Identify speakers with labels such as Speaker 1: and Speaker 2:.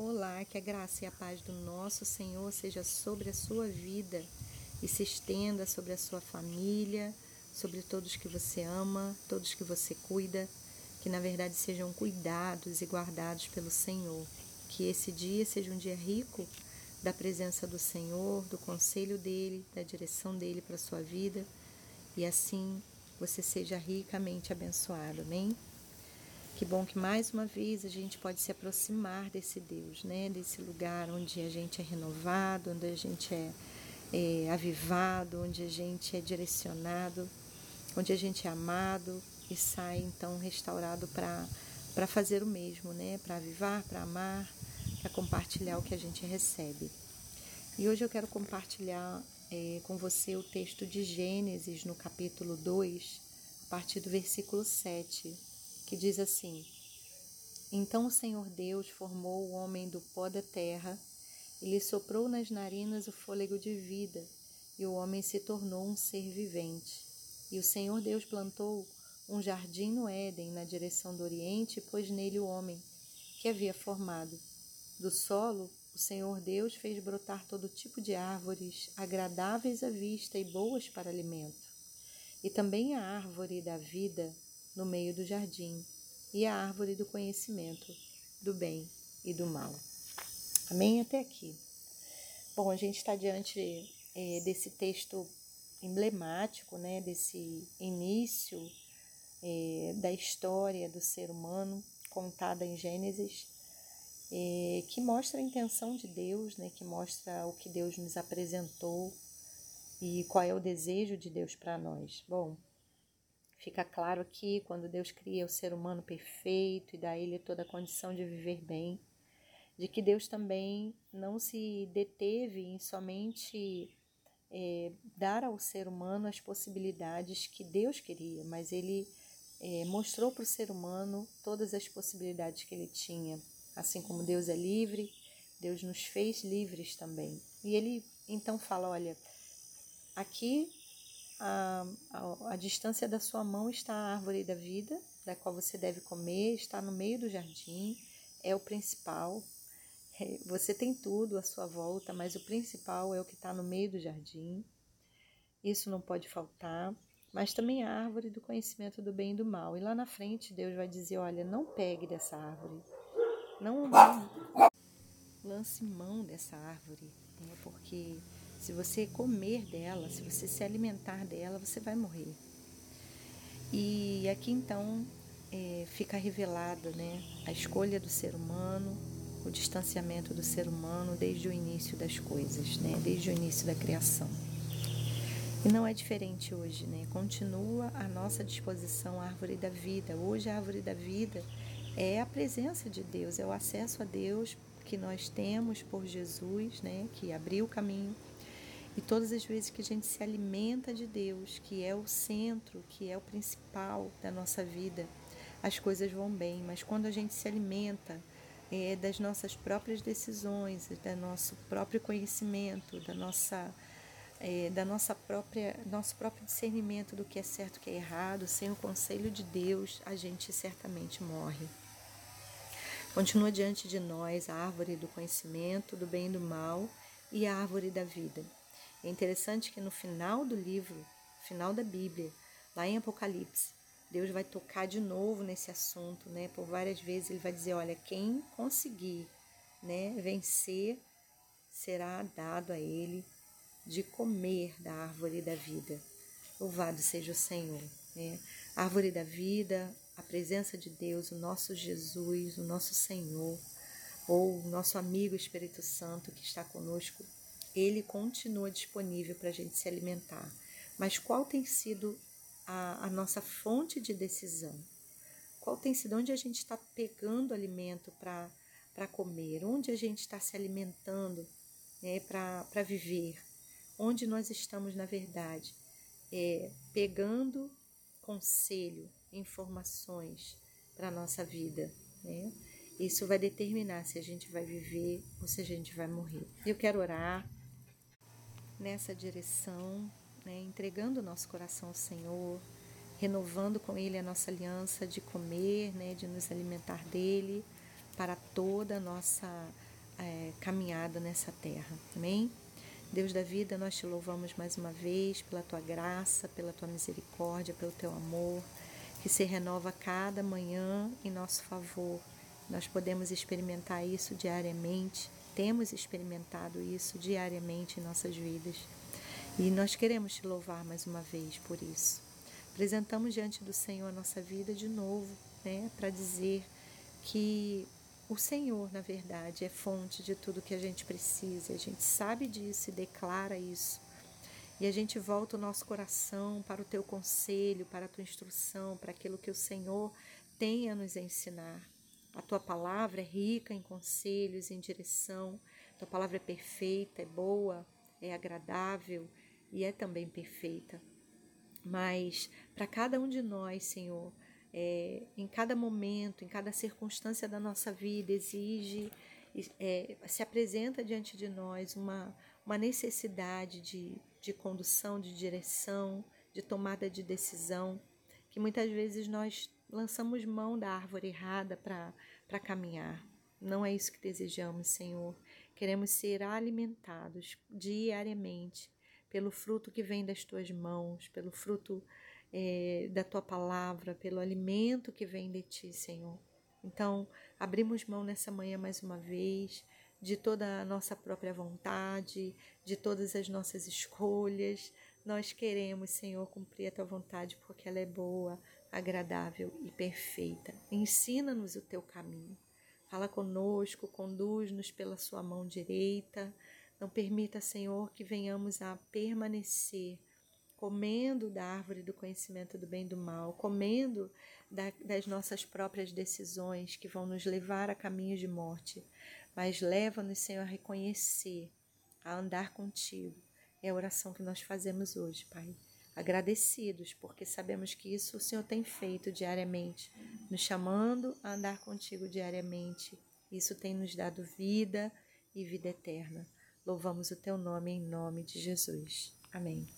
Speaker 1: Olá, que a graça e a paz do nosso Senhor seja sobre a sua vida e se estenda sobre a sua família, sobre todos que você ama, todos que você cuida, que na verdade sejam cuidados e guardados pelo Senhor. Que esse dia seja um dia rico da presença do Senhor, do conselho dele, da direção dele para a sua vida e assim você seja ricamente abençoado. Amém? Que bom que mais uma vez a gente pode se aproximar desse Deus, né? Desse lugar onde a gente é renovado, onde a gente é, é avivado, onde a gente é direcionado, onde a gente é amado e sai então restaurado para fazer o mesmo, né? Para avivar, para amar, para compartilhar o que a gente recebe. E hoje eu quero compartilhar é, com você o texto de Gênesis no capítulo 2, a partir do versículo 7 que diz assim: Então o Senhor Deus formou o homem do pó da terra e lhe soprou nas narinas o fôlego de vida, e o homem se tornou um ser vivente. E o Senhor Deus plantou um jardim no Éden, na direção do Oriente, e pôs nele o homem que havia formado. Do solo, o Senhor Deus fez brotar todo tipo de árvores, agradáveis à vista e boas para alimento, e também a árvore da vida no meio do jardim, e a árvore do conhecimento do bem e do mal. Amém? Até aqui. Bom, a gente está diante é, desse texto emblemático, né, desse início é, da história do ser humano contada em Gênesis, é, que mostra a intenção de Deus, né, que mostra o que Deus nos apresentou e qual é o desejo de Deus para nós. Bom, Fica claro aqui quando Deus cria o ser humano perfeito e dá a ele toda a condição de viver bem, de que Deus também não se deteve em somente é, dar ao ser humano as possibilidades que Deus queria, mas ele é, mostrou para o ser humano todas as possibilidades que ele tinha. Assim como Deus é livre, Deus nos fez livres também. E ele então fala: olha, aqui a, a, a distância da sua mão está a árvore da vida, da qual você deve comer, está no meio do jardim, é o principal. É, você tem tudo à sua volta, mas o principal é o que está no meio do jardim. Isso não pode faltar. Mas também a árvore do conhecimento do bem e do mal. E lá na frente Deus vai dizer: olha, não pegue dessa árvore, não, lance mão dessa árvore, né? porque se você comer dela, se você se alimentar dela, você vai morrer. E aqui então é, fica revelado né, a escolha do ser humano, o distanciamento do ser humano desde o início das coisas, né, desde o início da criação. E não é diferente hoje, né? Continua a nossa disposição a árvore da vida. Hoje a árvore da vida é a presença de Deus, é o acesso a Deus que nós temos por Jesus, né? Que abriu o caminho e todas as vezes que a gente se alimenta de Deus, que é o centro, que é o principal da nossa vida, as coisas vão bem. Mas quando a gente se alimenta é, das nossas próprias decisões, do nosso próprio conhecimento, da nossa, é, da nossa própria, nosso próprio discernimento do que é certo e que é errado, sem o conselho de Deus, a gente certamente morre. Continua diante de nós a árvore do conhecimento, do bem e do mal e a árvore da vida. É interessante que no final do livro, final da Bíblia, lá em Apocalipse, Deus vai tocar de novo nesse assunto, né? Por várias vezes ele vai dizer, olha, quem conseguir, né, vencer, será dado a ele de comer da árvore da vida. Louvado seja o Senhor, né? Árvore da vida, a presença de Deus, o nosso Jesus, o nosso Senhor, ou o nosso amigo Espírito Santo que está conosco ele continua disponível para a gente se alimentar. Mas qual tem sido a, a, nossa fonte de decisão? Qual tem sido onde a gente está pegando alimento para comer? Onde a gente está se alimentando né, para viver? Onde nós estamos, na verdade, é, pegando conselho, informações para a nossa vida? Né? Isso vai determinar se a gente vai viver ou se a gente vai morrer. Eu quero orar nessa direção, né, entregando o nosso coração ao Senhor, renovando com Ele a nossa aliança de comer, né, de nos alimentar dele para toda a nossa é, caminhada nessa terra. Amém? Deus da vida, nós te louvamos mais uma vez pela tua graça, pela tua misericórdia, pelo teu amor, que se renova cada manhã em nosso favor. Nós podemos experimentar isso diariamente, temos experimentado isso diariamente em nossas vidas. E nós queremos te louvar mais uma vez por isso. Apresentamos diante do Senhor a nossa vida de novo, né, para dizer que o Senhor, na verdade, é fonte de tudo que a gente precisa. A gente sabe disso e declara isso. E a gente volta o nosso coração para o teu conselho, para a tua instrução, para aquilo que o Senhor tem a nos ensinar. A tua palavra é rica em conselhos, em direção. A tua palavra é perfeita, é boa, é agradável e é também perfeita. Mas para cada um de nós, Senhor, é, em cada momento, em cada circunstância da nossa vida, exige, é, se apresenta diante de nós uma, uma necessidade de, de condução, de direção, de tomada de decisão, que muitas vezes nós lançamos mão da árvore errada para caminhar. Não é isso que desejamos, Senhor. Queremos ser alimentados diariamente pelo fruto que vem das tuas mãos, pelo fruto é, da tua palavra, pelo alimento que vem de ti, Senhor. Então, abrimos mão nessa manhã mais uma vez de toda a nossa própria vontade, de todas as nossas escolhas. Nós queremos, Senhor, cumprir a tua vontade porque ela é boa, agradável e perfeita. Ensina-nos o teu caminho. Fala conosco, conduz-nos pela sua mão direita. Não permita, Senhor, que venhamos a permanecer comendo da árvore do conhecimento do bem e do mal, comendo da, das nossas próprias decisões que vão nos levar a caminhos de morte, mas leva-nos, Senhor, a reconhecer, a andar contigo. É a oração que nós fazemos hoje, Pai. Agradecidos, porque sabemos que isso o Senhor tem feito diariamente, nos chamando a andar contigo diariamente. Isso tem nos dado vida e vida eterna. Louvamos o teu nome em nome de Jesus. Amém.